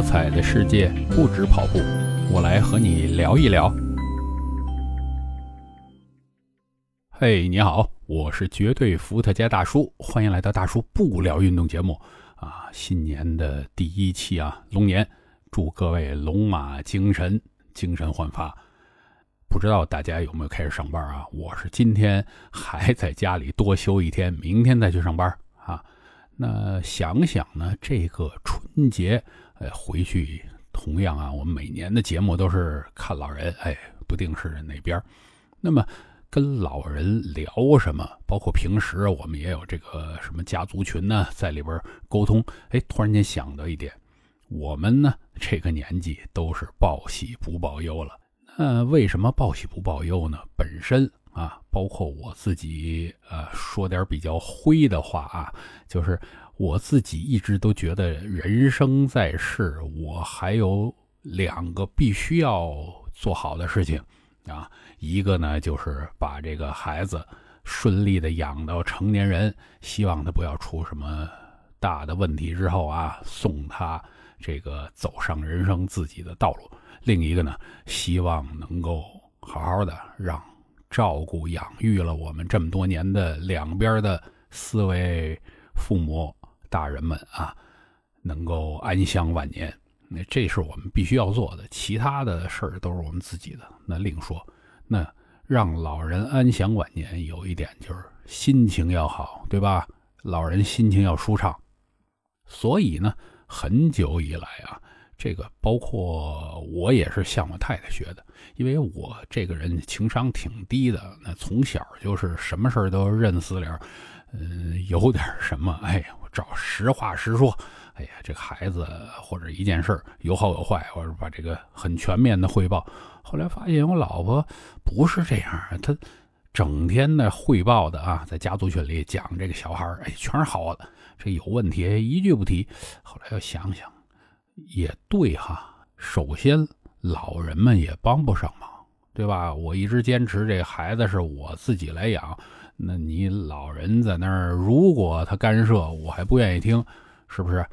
多彩的世界不止跑步，我来和你聊一聊。嘿，你好，我是绝对伏特加大叔，欢迎来到大叔不聊运动节目啊！新年的第一期啊，龙年，祝各位龙马精神，精神焕发。不知道大家有没有开始上班啊？我是今天还在家里多休一天，明天再去上班啊。那想想呢，这个春节，呃，回去同样啊，我们每年的节目都是看老人，哎，不定是哪边。那么跟老人聊什么？包括平时我们也有这个什么家族群呢，在里边沟通。哎，突然间想到一点，我们呢这个年纪都是报喜不报忧了。那为什么报喜不报忧呢？本身。啊，包括我自己，呃，说点比较灰的话啊，就是我自己一直都觉得，人生在世，我还有两个必须要做好的事情啊。一个呢，就是把这个孩子顺利的养到成年人，希望他不要出什么大的问题之后啊，送他这个走上人生自己的道路。另一个呢，希望能够好好的让。照顾养育了我们这么多年的两边的四位父母大人们啊，能够安享晚年，那这是我们必须要做的。其他的事儿都是我们自己的，那另说。那让老人安享晚年，有一点就是心情要好，对吧？老人心情要舒畅。所以呢，很久以来啊。这个包括我也是向我太太学的，因为我这个人情商挺低的，那从小就是什么事都认死理儿，嗯，有点什么，哎，我找实话实说，哎呀，这个孩子或者一件事有好有坏，我把这个很全面的汇报。后来发现我老婆不是这样，她整天的汇报的啊，在家族群里讲这个小孩哎，全是好的，这有问题一句不提。后来又想想。也对哈，首先老人们也帮不上忙，对吧？我一直坚持这孩子是我自己来养，那你老人在那儿，如果他干涉，我还不愿意听，是不是？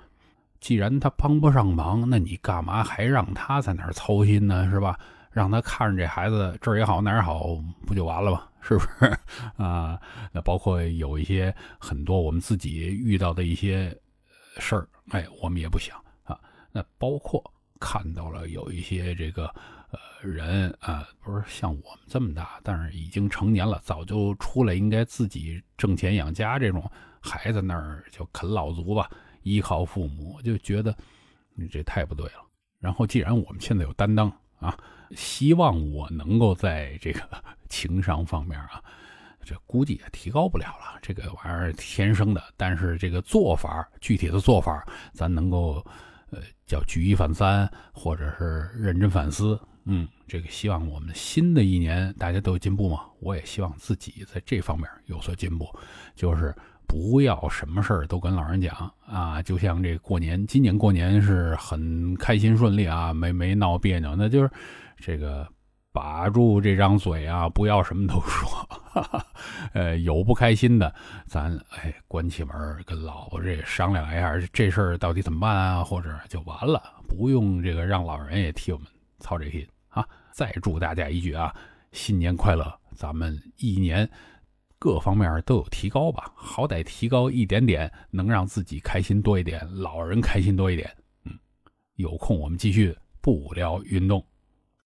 既然他帮不上忙，那你干嘛还让他在那儿操心呢？是吧？让他看着这孩子这儿也好哪儿好，不就完了吗？是不是？啊，那包括有一些很多我们自己遇到的一些事儿，哎，我们也不想。那包括看到了有一些这个呃人啊，不是像我们这么大，但是已经成年了，早就出来应该自己挣钱养家这种孩子那儿就啃老族吧，依靠父母，就觉得你这太不对了。然后既然我们现在有担当啊，希望我能够在这个 情商方面啊，这估计也提高不了了，这个玩意儿天生的。但是这个做法，具体的做法，咱能够。呃，叫举一反三，或者是认真反思。嗯，这个希望我们新的一年大家都有进步嘛。我也希望自己在这方面有所进步，就是不要什么事儿都跟老人讲啊。就像这过年，今年过年是很开心顺利啊，没没闹别扭，那就是这个。把住这张嘴啊，不要什么都说。哈 哈呃，有不开心的，咱哎关起门跟老婆这商量一下，这事儿到底怎么办啊？或者就完了，不用这个让老人也替我们操这心啊。再祝大家一句啊，新年快乐！咱们一年各方面都有提高吧，好歹提高一点点，能让自己开心多一点，老人开心多一点。嗯，有空我们继续不聊运动。